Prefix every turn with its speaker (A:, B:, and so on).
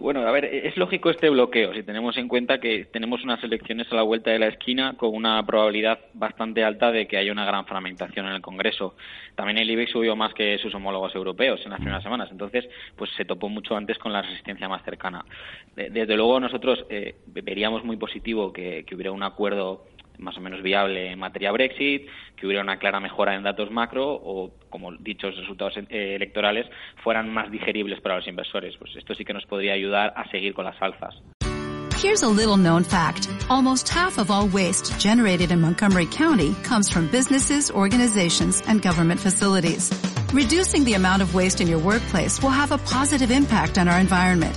A: Bueno, a ver, es lógico este bloqueo si tenemos en cuenta que tenemos unas elecciones a la vuelta de la esquina con una probabilidad bastante alta de que haya una gran fragmentación en el Congreso. También el IBEX subió más que sus homólogos europeos en las primeras semanas, entonces pues se topó mucho antes con la resistencia más cercana. Desde luego nosotros eh, veríamos muy positivo que, que hubiera un acuerdo más o menos viable en materia Brexit, que hubiera una clara mejora en datos macro o, como dichos resultados eh, electorales fueran más digeribles para los inversores. Pues esto sí que nos podría ayudar a seguir con las alzas.
B: Here's a little known fact. Almost half of all waste generated in Montgomery County comes from businesses, organizations, and government facilities. Reducing the amount of waste in your workplace will have a positive impact on our environment.